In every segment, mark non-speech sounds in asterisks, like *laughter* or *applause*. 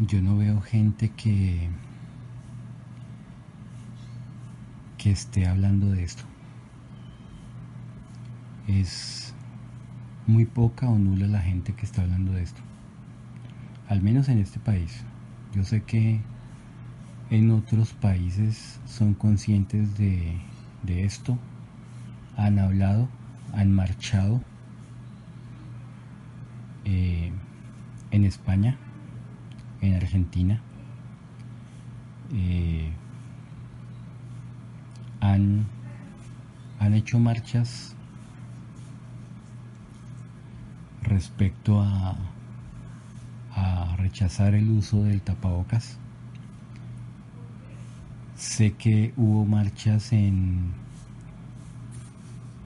yo no veo gente que que esté hablando de esto. Es muy poca o nula la gente que está hablando de esto. Al menos en este país. Yo sé que en otros países son conscientes de, de esto, han hablado, han marchado. Eh, en España, en Argentina, eh, han, han hecho marchas respecto a, a rechazar el uso del tapabocas. Sé que hubo marchas en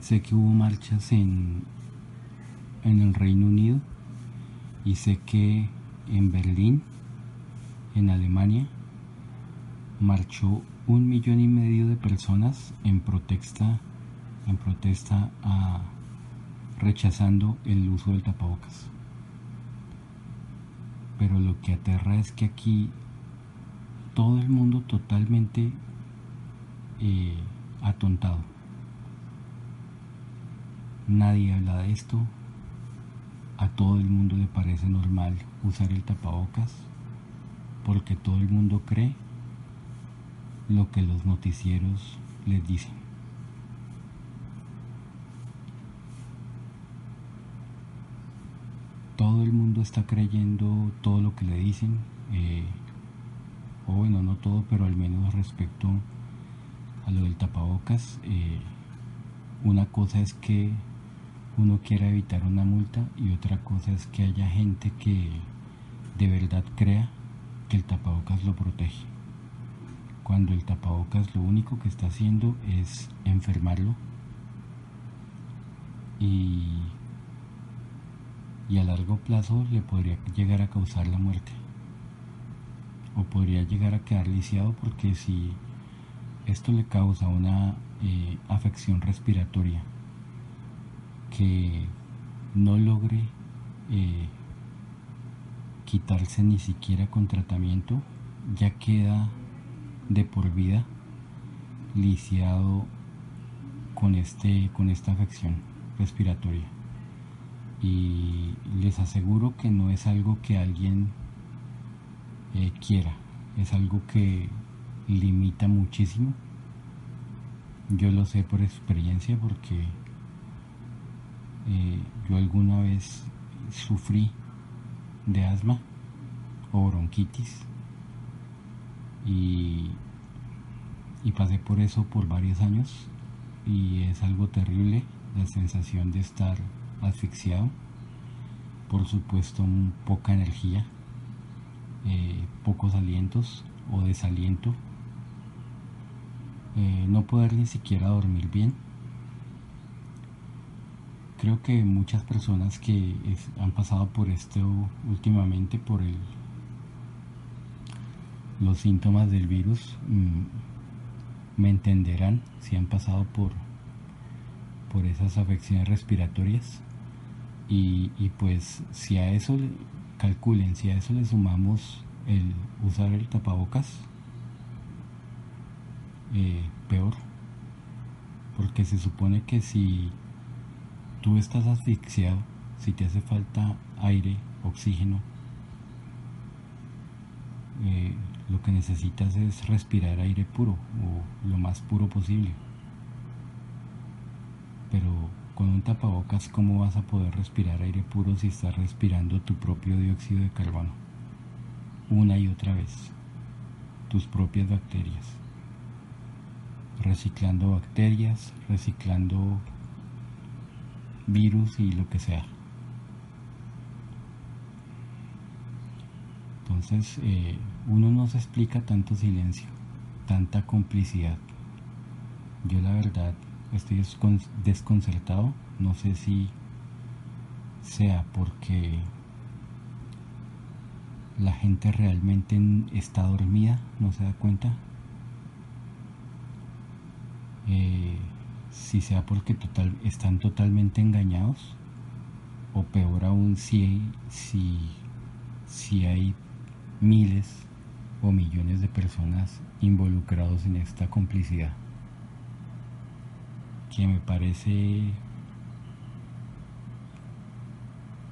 sé que hubo marchas en en el Reino Unido y sé que en Berlín, en Alemania, marchó un millón y medio de personas en protesta, en protesta a, rechazando el uso del tapabocas. Pero lo que aterra es que aquí todo el mundo totalmente eh, atontado. Nadie habla de esto. A todo el mundo le parece normal usar el tapabocas porque todo el mundo cree lo que los noticieros les dicen. Todo el mundo está creyendo todo lo que le dicen, eh, o bueno, no todo, pero al menos respecto a lo del tapabocas. Eh, una cosa es que uno quiera evitar una multa y otra cosa es que haya gente que de verdad crea el tapabocas lo protege. Cuando el tapabocas lo único que está haciendo es enfermarlo y, y a largo plazo le podría llegar a causar la muerte. O podría llegar a quedar lisiado porque si esto le causa una eh, afección respiratoria que no logre eh, quitarse ni siquiera con tratamiento ya queda de por vida lisiado con, este, con esta afección respiratoria. Y les aseguro que no es algo que alguien eh, quiera, es algo que limita muchísimo. Yo lo sé por experiencia porque eh, yo alguna vez sufrí de asma o bronquitis. Y, pasé por eso por varios años y es algo terrible la sensación de estar asfixiado, por supuesto poca energía, eh, pocos alientos o desaliento, eh, no poder ni siquiera dormir bien. Creo que muchas personas que han pasado por esto últimamente, por los síntomas del virus mm, me entenderán si han pasado por, por esas afecciones respiratorias. Y, pues si a eso calculen, si a eso le sumamos el usar el tapabocas, eh, peor, porque se supone que si tú estás asfixiado, si te hace falta aire, oxígeno, eh, lo que necesitas es respirar aire puro o lo más puro posible. Pero con un tapabocas, ¿cómo vas a poder respirar aire puro si estás respirando tu propio dióxido de carbono? Una y otra vez. Tus propias bacterias. Reciclando bacterias, reciclando virus y lo que sea. Entonces, eh, uno no se explica tanto silencio, tanta complicidad. Yo la verdad estoy desconcertado, no sé si sea porque la gente realmente está dormida, no se da cuenta. Eh, si sea porque están totalmente engañados o peor aún si, si, hay miles o millones de personas involucrados en esta complicidad. Que me parece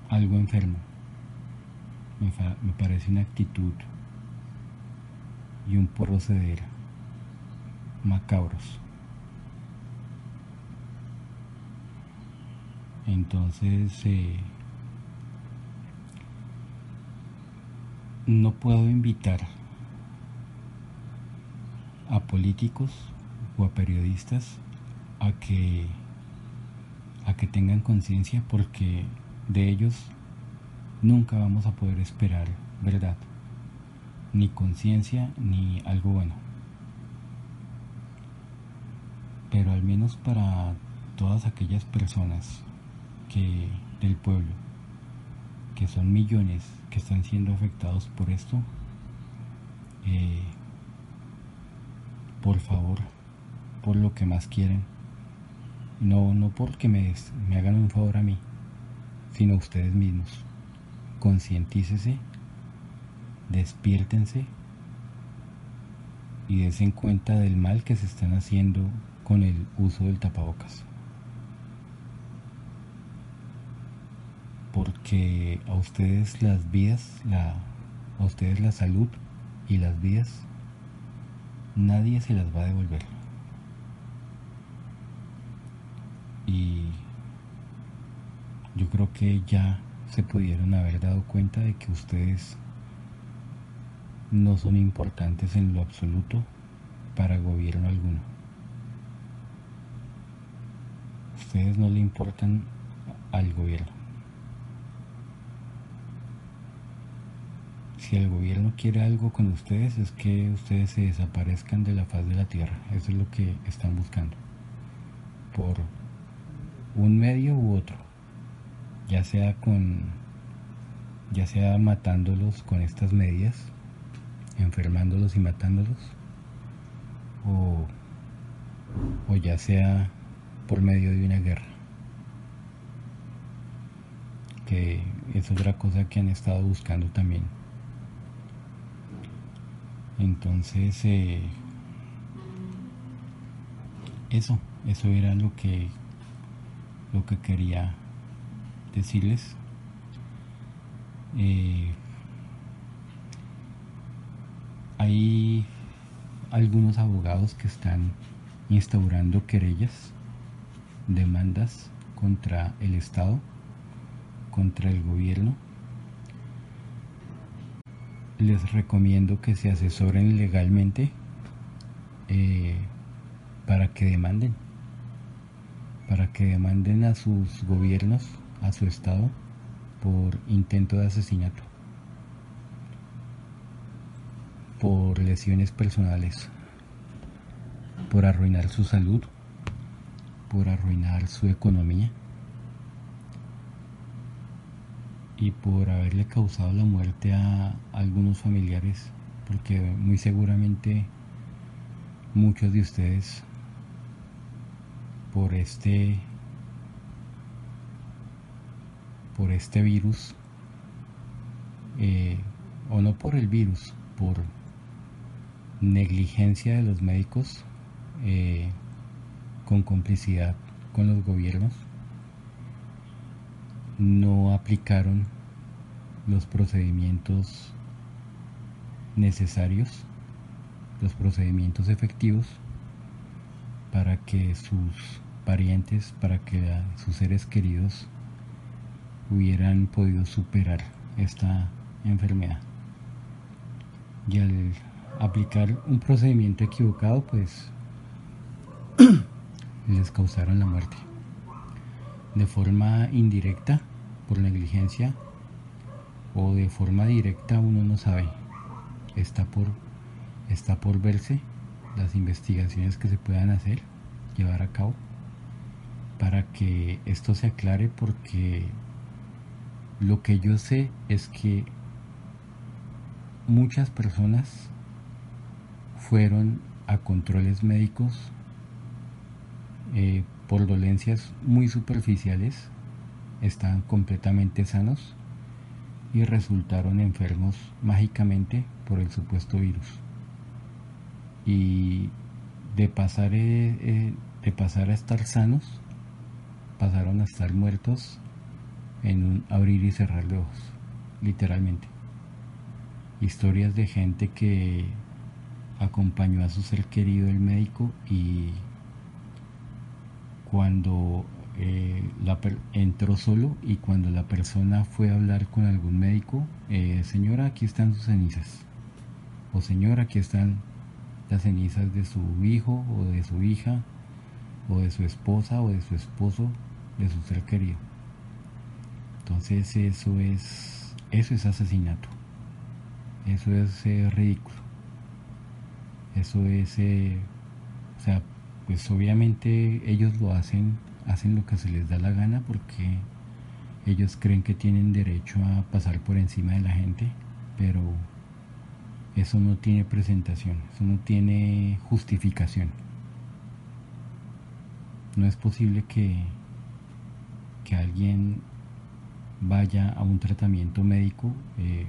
algo enfermo. Me, parece una actitud y un proceder macabros entonces eh, no puedo invitar a políticos o a periodistas a que a que tengan conciencia porque de ellos nunca vamos a poder esperar verdad ni conciencia ni algo bueno. Pero al menos para todas aquellas personas del pueblo que son millones que están siendo afectados por esto, eh, por favor, por lo que más quieren, no, no porque me, me hagan un favor a mí, sino ustedes mismos. Concientícese, despiértense y desen cuenta del mal que se están haciendo con el uso del tapabocas. Porque a ustedes las vidas, a ustedes la salud y las vidas, nadie se las va a devolver. Y yo creo que ya se pudieron haber dado cuenta de que ustedes no son importantes en lo absoluto para gobierno alguno. Ustedes no le importan al gobierno. Si el gobierno quiere algo con ustedes es que ustedes se desaparezcan de la faz de la tierra. Eso es lo que están buscando. Por un medio u otro. Ya sea con ya sea matándolos con estas medidas, enfermándolos y matándolos, o, o ya sea por medio de una guerra. Que es otra cosa que han estado buscando también. Entonces, eh, eso, eso era lo que, lo que quería decirles. Eh, hay algunos abogados que están instaurando querellas, demandas contra el Estado, contra el gobierno les recomiendo que se asesoren legalmente eh, para que demanden, para que demanden a sus gobiernos, a su estado, por intento de asesinato, por lesiones personales, por arruinar su salud, por arruinar su economía y por haberle causado la muerte a algunos familiares, porque muy seguramente muchos de ustedes por este por este virus eh, o no por el virus por negligencia de los médicos eh, con complicidad con los gobiernos no aplicaron los procedimientos necesarios, los procedimientos efectivos para que sus parientes, para que sus seres queridos hubieran podido superar esta enfermedad. Y al aplicar un procedimiento equivocado, pues *clears throat* les causaron la muerte. De forma indirecta, por negligencia, o de forma directa uno no sabe. Está por, está por verse las investigaciones que se puedan hacer, llevar a cabo, para que esto se aclare porque lo que yo sé es que muchas personas fueron a controles médicos eh, por dolencias muy superficiales, están completamente sanos y resultaron enfermos mágicamente por el supuesto virus. Y de pasar, eh, eh, de pasar a estar sanos, pasaron a estar muertos en un abrir y cerrar de ojos, literalmente. Historias de gente que acompañó a su ser querido el médico y cuando eh, entró solo y cuando la persona fue a hablar con algún médico, eh, señora, aquí están sus cenizas. O señora, aquí están las cenizas de su hijo o de su hija o de su esposa o de su esposo, de su ser querido. Entonces eso es, eso es asesinato. Eso es eh, ridículo. Eso es, o sea, pues obviamente ellos lo hacen hacen lo que se les da la gana porque ellos creen que tienen derecho a pasar por encima de la gente, pero eso no tiene presentación, eso no tiene justificación. No es posible que, que alguien vaya a un tratamiento médico. Eh,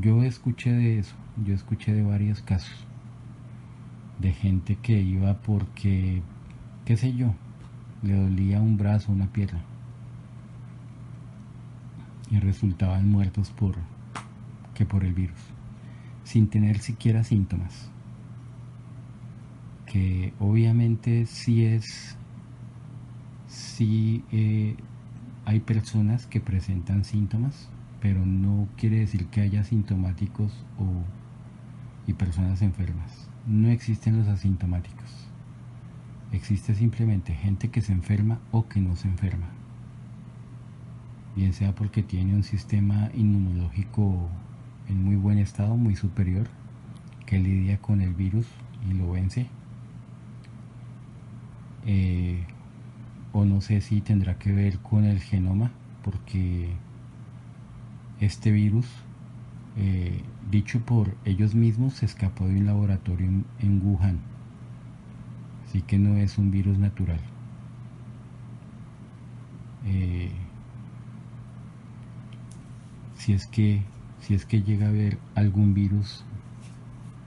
yo escuché de eso, yo escuché de varios casos de gente que iba porque qué sé yo, le dolía un brazo, una pierna. Y resultaban muertos por que por el virus, sin tener siquiera síntomas. Que obviamente sí es, sí eh, hay personas que presentan síntomas, pero no quiere decir que haya sintomáticos o, y personas enfermas. No existen los asintomáticos. Existe simplemente gente que se enferma o que no se enferma. Bien sea porque tiene un sistema inmunológico en muy buen estado, muy superior, que lidia con el virus y lo vence. Eh, o no sé si tendrá que ver con el genoma, porque este virus, eh, dicho por ellos mismos, se escapó de un laboratorio en Wuhan Así que no es un virus natural. Eh, si es que si es que llega a haber algún virus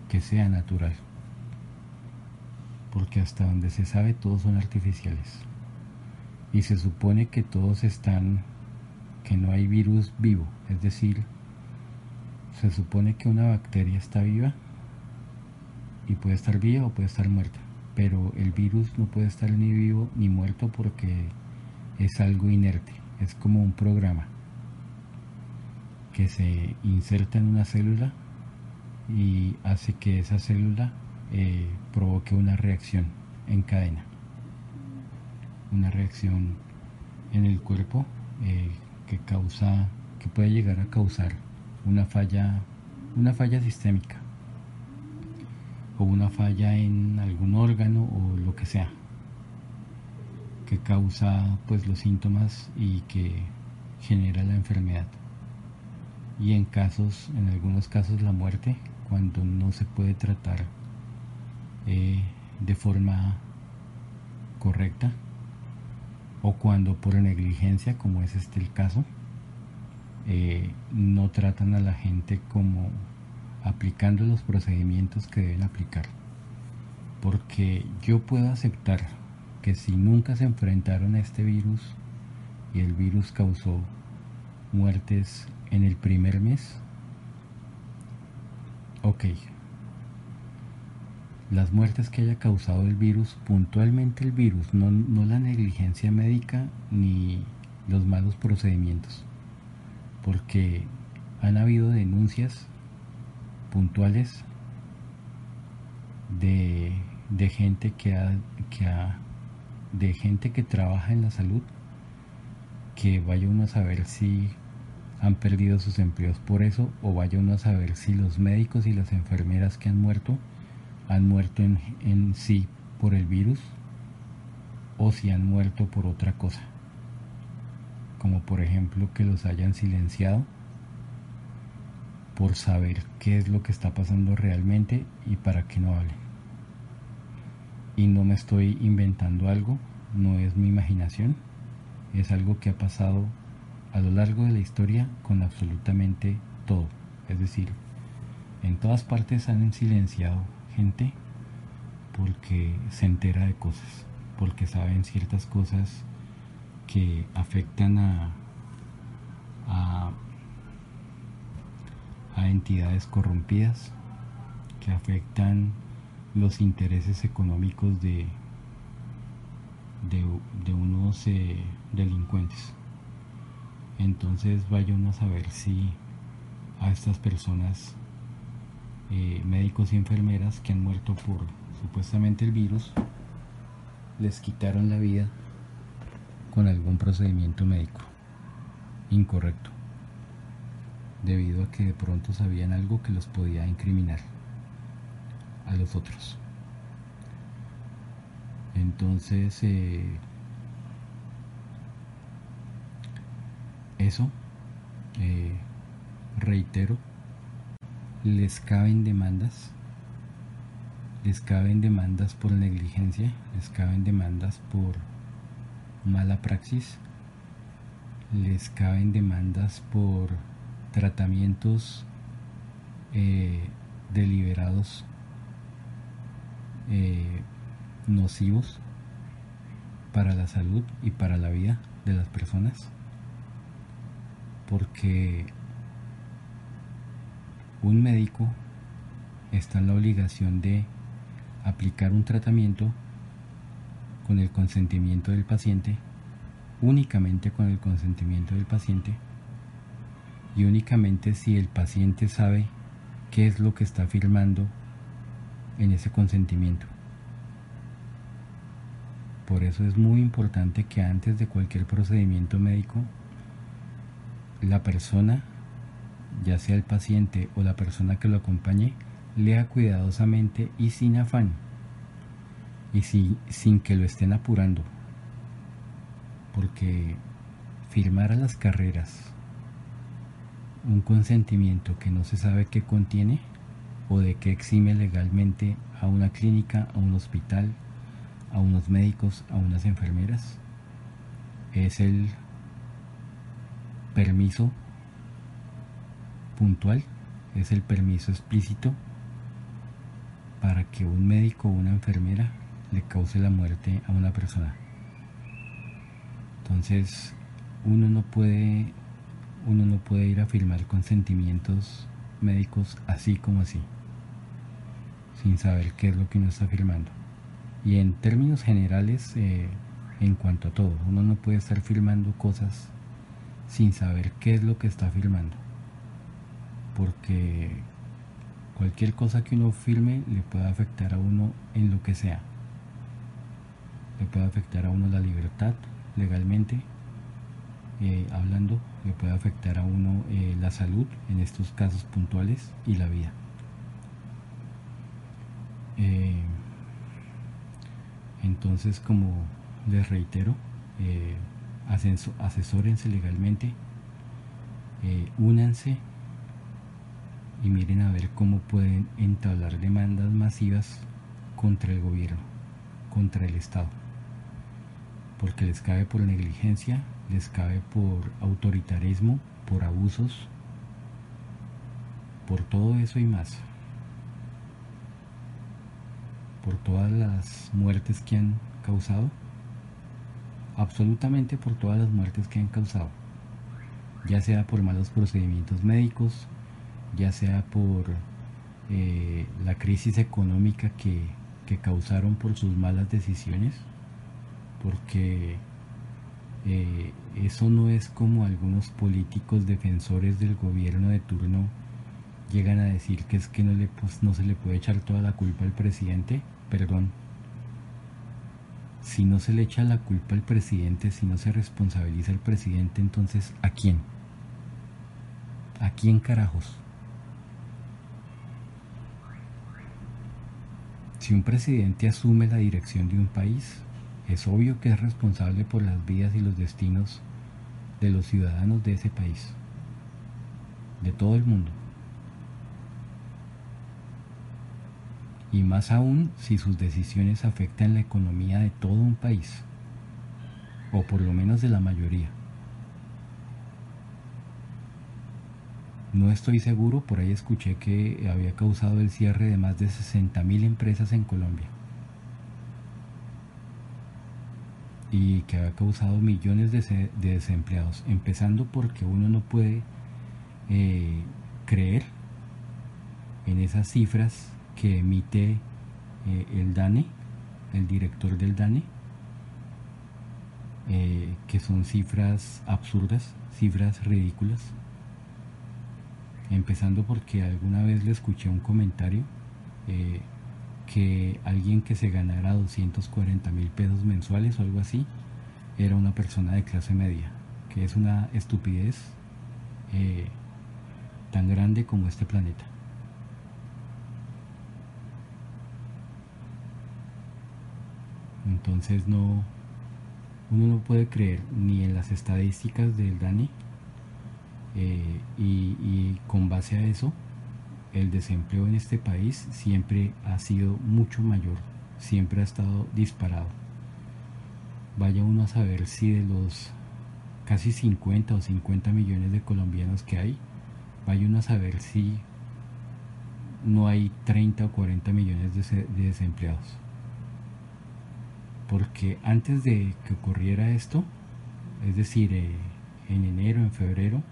que sea natural. Porque hasta donde se sabe todos son artificiales. Y se supone que todos están que no hay virus vivo. Es decir se supone que una bacteria está viva y puede estar viva o puede estar muerta pero el virus no puede estar ni vivo ni muerto porque es algo inerte, es como un programa que se inserta en una célula y hace que esa célula eh, provoque una reacción en cadena, una reacción en el cuerpo eh, que causa, que puede llegar a causar una falla, una falla sistémica una falla en algún órgano o lo que sea que causa pues los síntomas y que genera la enfermedad. Y en casos en algunos casos la muerte cuando no se puede tratar eh, de forma correcta o cuando por negligencia como es este el caso eh, no tratan a la gente como aplicando los procedimientos que deben aplicar. Porque yo puedo aceptar que si nunca se enfrentaron a este virus y el virus causó muertes en el primer mes, ok, las muertes que haya causado el virus, puntualmente el virus, no, no la negligencia médica ni los malos procedimientos, porque han habido denuncias puntuales de, gente que ha, que de gente que trabaja en la salud que vaya uno a saber si han perdido sus empleos por eso o vaya uno a saber si los médicos y las enfermeras que han muerto han muerto en, en sí por el virus o si han muerto por otra cosa. Como por ejemplo que los hayan silenciado por saber qué es lo que está pasando realmente y para qué no hablen. Y no me estoy inventando algo, no es mi imaginación, es algo que ha pasado a lo largo de la historia con absolutamente todo. Es decir, en todas partes han silenciado gente porque se entera de cosas, porque saben ciertas cosas que afectan a, entidades corrompidas, que afectan los intereses económicos de, de, unos eh, delincuentes. Entonces vaya uno a saber si a estas personas, eh, médicos y enfermeras que han muerto por supuestamente el virus, les quitaron la vida con algún procedimiento médico incorrecto, debido a que de pronto sabían algo que los podía incriminar a los otros. Entonces, eh, eso, eh, reitero, les caben demandas, les caben demandas por negligencia, les caben demandas por mala praxis, les caben demandas por tratamientos eh, deliberados eh, nocivos para la salud y para la vida de las personas porque un médico está en la obligación de aplicar un tratamiento con el consentimiento del paciente, únicamente con el consentimiento del paciente y únicamente si el paciente sabe qué es lo que está firmando en ese consentimiento. Por eso es muy importante que antes de cualquier procedimiento médico la persona, ya sea el paciente o la persona que lo acompañe, lea cuidadosamente y sin afán y sin que lo estén apurando. Porque firmar a las carreras un consentimiento que no se sabe qué contiene o de qué exime legalmente a una clínica, a un hospital, a unos médicos, a unas enfermeras, es el permiso puntual, es el permiso explícito para que un médico o una enfermera le cause la muerte a una persona. Entonces, uno no puede uno no puede ir a firmar consentimientos médicos así como así, sin saber qué es lo que uno está firmando. Y en términos generales, eh, en cuanto a todo, uno no puede estar firmando cosas sin saber qué es lo que está firmando. Porque cualquier cosa que uno firme le puede afectar a uno en lo que sea. Le puede afectar a uno la libertad legalmente, eh, hablando, le puede afectar a uno eh, la salud en estos casos puntuales y la vida. Eh, entonces, como les reitero, asesórense legalmente, únanse y miren a ver cómo pueden entablar demandas masivas contra el gobierno, contra el Estado. Porque les cabe por negligencia, les cabe por autoritarismo, por abusos, por todo eso y más. Por todas las muertes que han causado. Absolutamente por todas las muertes que han causado, ya sea por malos procedimientos médicos, ya sea por eh, la crisis económica que, causaron por sus malas decisiones, porque eh, eso no es como algunos políticos defensores del gobierno de turno llegan a decir que es que no, le, pues, no se le puede echar toda la culpa al presidente, perdón, si no se le echa la culpa al presidente, si no se responsabiliza al presidente, entonces ¿a quién? ¿A quién carajos? Si un presidente asume la dirección de un país, es obvio que es responsable por las vidas y los destinos de los ciudadanos de ese país, de todo el mundo. y más aún si sus decisiones afectan la economía de todo un país, o por lo menos de la mayoría. No estoy seguro, por ahí escuché que había causado el cierre de más de 60.000 empresas en Colombia. Y que había causado millones de, desempleados. Empezando porque uno no puede eh, creer en esas cifras que emite eh, el DANE, el director del DANE, eh, que son cifras absurdas, cifras ridículas Empezando porque alguna vez le escuché un comentario que alguien que se ganara 240 mil pesos mensuales o algo así era una persona de clase media, que es una estupidez eh, tan grande como este planeta. Entonces no, uno no puede creer ni en las estadísticas del DANI eh, y, con base a eso, el desempleo en este país siempre ha sido mucho mayor, siempre ha estado disparado. Vaya uno a saber si de los casi 50 o 50 millones de colombianos que hay, vaya uno a saber si no hay 30 o 40 millones de, desempleados. Porque antes de que ocurriera esto, es decir, eh, en enero, en febrero,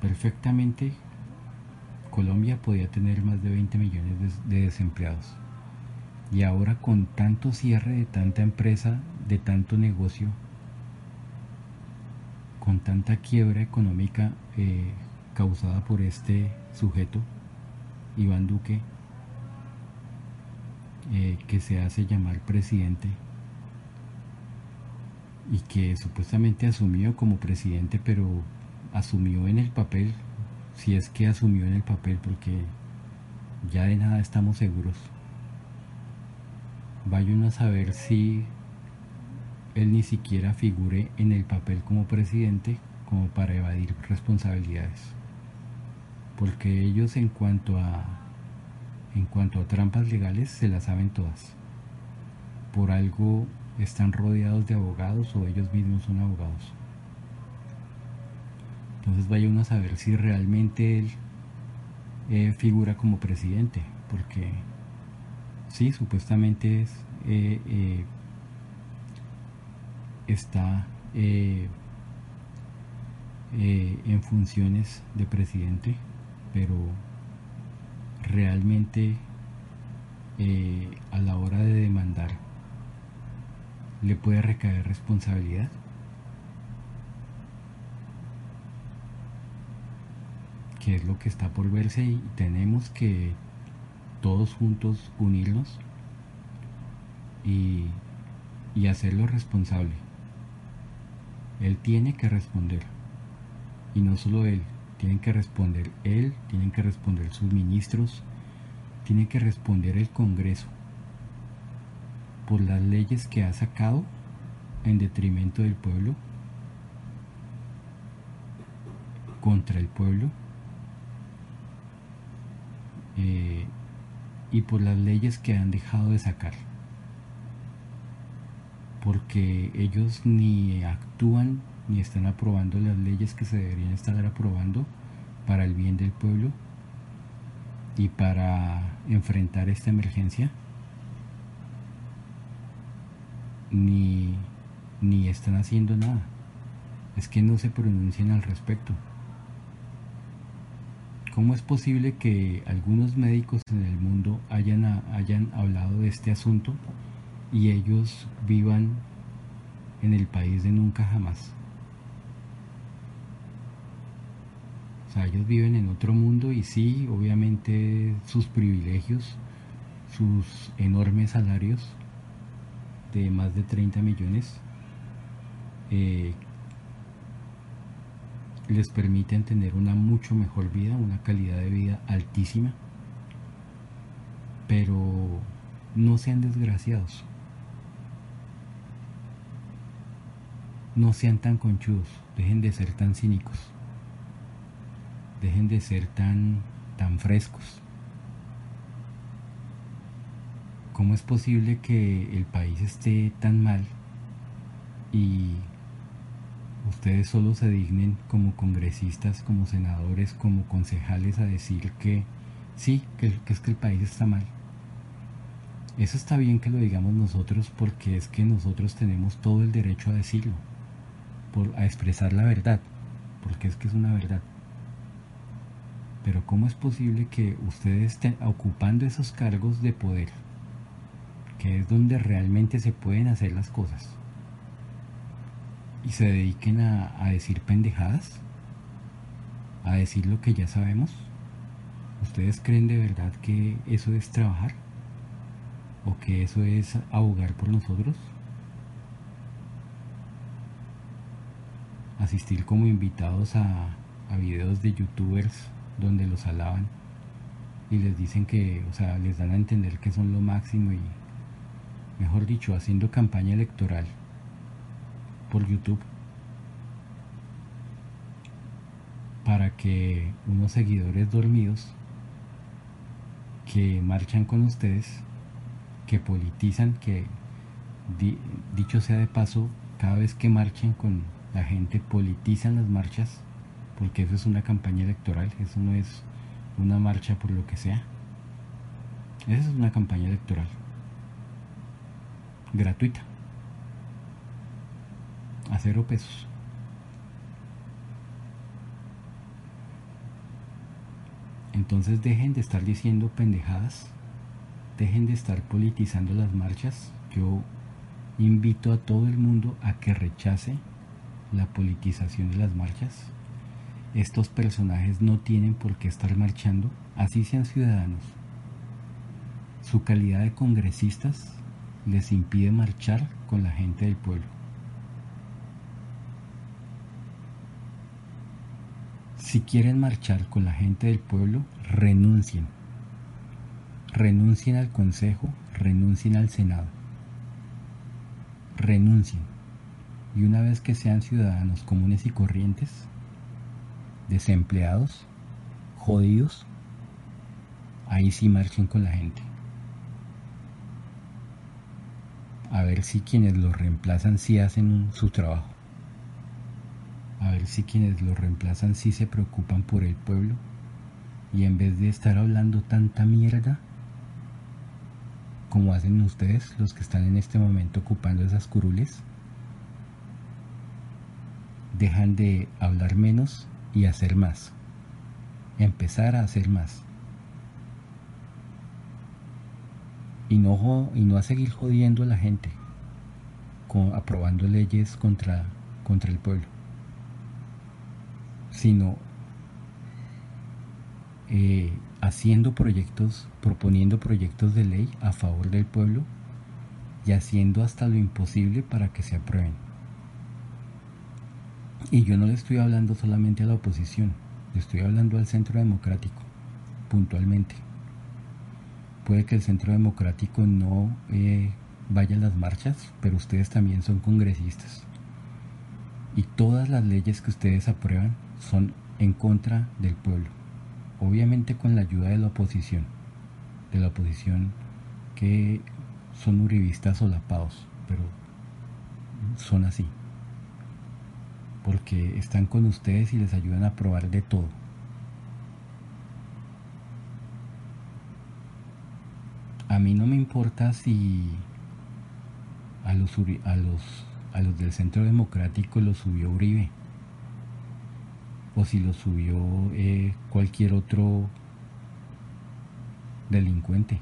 perfectamente Colombia podía tener más de 20 millones de, desempleados. Y ahora con tanto cierre de tanta empresa, de tanto negocio, con tanta quiebra económica eh, causada por este sujeto, Iván Duque, eh, que se hace llamar presidente y que supuestamente asumió como presidente, pero asumió en el papel, si es que asumió en el papel, porque ya de nada estamos seguros. Vaya uno a saber si él ni siquiera figure en el papel como presidente como para evadir responsabilidades. Porque ellos en cuanto a en cuanto a trampas legales se las saben todas. Por algo están rodeados de abogados o ellos mismos son abogados. Entonces vaya uno a saber si realmente él eh, figura como presidente, porque sí, supuestamente es, eh, eh, está en funciones de presidente, pero realmente a la hora de demandar le puede recaer responsabilidad. Que es lo que está por verse y tenemos que todos juntos unirnos y, y hacerlo responsable. Él tiene que responder. Y no solo él, tienen que responder él, tienen que responder sus ministros, tiene que responder el Congreso por las leyes que ha sacado en detrimento del pueblo, contra el pueblo eh, y por las leyes que han dejado de sacar. Porque ellos ni actúan ni están aprobando las leyes que se deberían estar aprobando para el bien del pueblo y para enfrentar esta emergencia. Ni, ni están haciendo nada. Es que no se pronuncian al respecto. ¿Cómo es posible que algunos médicos en el mundo hayan, hayan hablado de este asunto y ellos vivan en el país de nunca jamás? O sea, ellos viven en otro mundo y sí, obviamente sus privilegios, sus enormes salarios de más de 30 millones, eh, les permiten tener una mucho mejor vida, una calidad de vida altísima, pero no sean desgraciados. No sean tan conchudos, dejen de ser tan cínicos, dejen de ser tan, tan frescos. ¿Cómo es posible que el país esté tan mal y ustedes solo se dignen como congresistas, como senadores, como concejales a decir que sí, que, es que el país está mal. Eso está bien que lo digamos nosotros porque es que nosotros tenemos todo el derecho a decirlo, por, a expresar la verdad, porque es que es una verdad. Pero ¿cómo es posible que ustedes estén ocupando esos cargos de poder, que es donde realmente se pueden hacer las cosas, y se dediquen a, decir pendejadas? ¿A decir lo que ya sabemos? ¿Ustedes creen de verdad que eso es trabajar? ¿O que eso es abogar por nosotros? Asistir como invitados a, a videos de youtubers donde los alaban y les dicen que, o sea, les dan a entender que son lo máximo y, mejor dicho, haciendo campaña electoral por YouTube para que unos seguidores dormidos que marchan con ustedes, que politizan, que dicho sea de paso, cada vez que marchen con la gente politizan las marchas porque eso es una campaña electoral, eso no es una marcha por lo que sea. Esa es una campaña electoral. Gratuita. A cero pesos. Entonces dejen de estar diciendo pendejadas, dejen de estar politizando las marchas. Yo invito a todo el mundo a que rechace la politización de las marchas estos personajes no tienen por qué estar marchando, así sean ciudadanos. Su calidad de congresistas les impide marchar con la gente del pueblo. Si quieren marchar con la gente del pueblo, renuncien. Renuncien al Consejo, renuncien al Senado. Renuncien. Y una vez que sean ciudadanos comunes y corrientes, desempleados, jodidos, ahí sí marchen con la gente. A ver si quienes los reemplazan sí hacen su trabajo. A ver si quienes los reemplazan sí se preocupan por el pueblo. Y en vez de estar hablando tanta mierda, como hacen ustedes, los que están en este momento ocupando esas curules, dejan de hablar menos y hacer más. Empezar a hacer más. Y no, y no a seguir jodiendo a la gente, con, aprobando leyes contra, contra el pueblo, sino eh, haciendo proyectos, proponiendo proyectos de ley a favor del pueblo y haciendo hasta lo imposible para que se aprueben. Y yo no le estoy hablando solamente a la oposición, le estoy hablando al centro democrático, puntualmente. Puede que el centro democrático no eh, vaya a las marchas, pero ustedes también son congresistas. Y todas las leyes que ustedes aprueban son en contra del pueblo. Obviamente con la ayuda de la oposición, de la oposición que son uribistas solapados, pero son así porque están con ustedes y les ayudan a probar de todo. A mí no me importa si a los, a los, a los del Centro Democrático lo subió Uribe o si lo subió eh, cualquier otro delincuente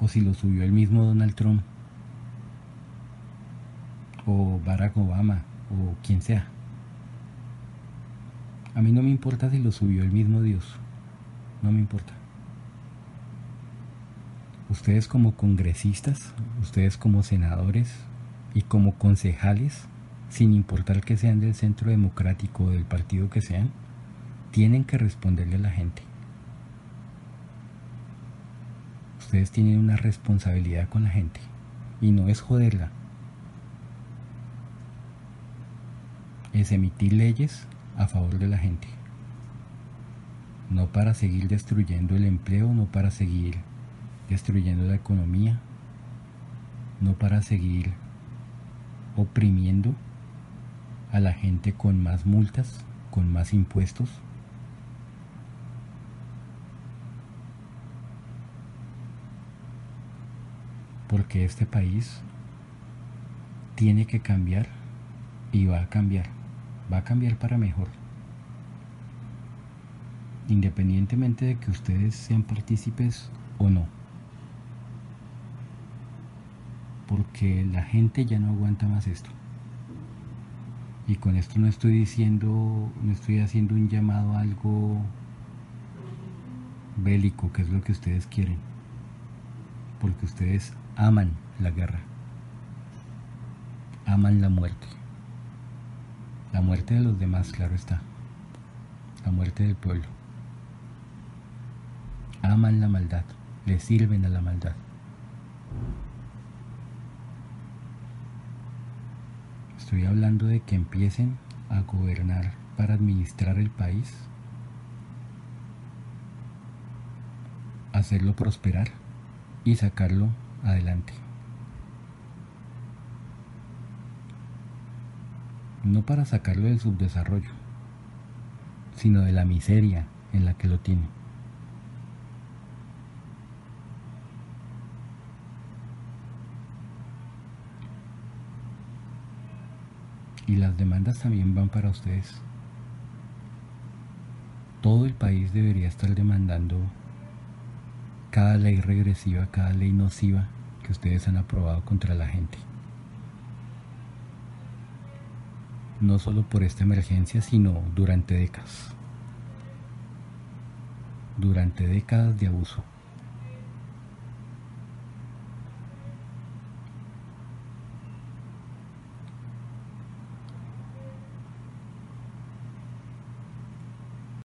o si lo subió el mismo Donald Trump o Barack Obama o quien sea. A mí no me importa si lo subió el mismo Dios. No me importa. Ustedes como congresistas, ustedes como senadores y como concejales, sin importar que sean del centro democrático o del partido que sean, tienen que responderle a la gente. Ustedes tienen una responsabilidad con la gente y no es joderla, es emitir leyes a favor de la gente. No para seguir destruyendo el empleo, no para seguir destruyendo la economía, no para seguir oprimiendo a la gente con más multas, con más impuestos. Porque este país tiene que cambiar y va a cambiar, va a cambiar para mejor. Independientemente de que ustedes sean partícipes o no. Porque la gente ya no aguanta más esto. Y con esto no estoy diciendo, no estoy haciendo un llamado a algo bélico, que es lo que ustedes quieren. Porque ustedes aman la guerra. Aman la muerte. La muerte de los demás, claro está. La muerte del pueblo. Aman la maldad. Le sirven a la maldad. Estoy hablando de que empiecen a gobernar para administrar el país, hacerlo prosperar y sacarlo adelante. No para sacarlo del subdesarrollo, sino de la miseria en la que lo tiene. Y las demandas también van para ustedes. Todo el país debería estar demandando cada ley regresiva, cada ley nociva que ustedes han aprobado contra la gente. No solo por esta emergencia, sino durante décadas. Durante décadas de abuso.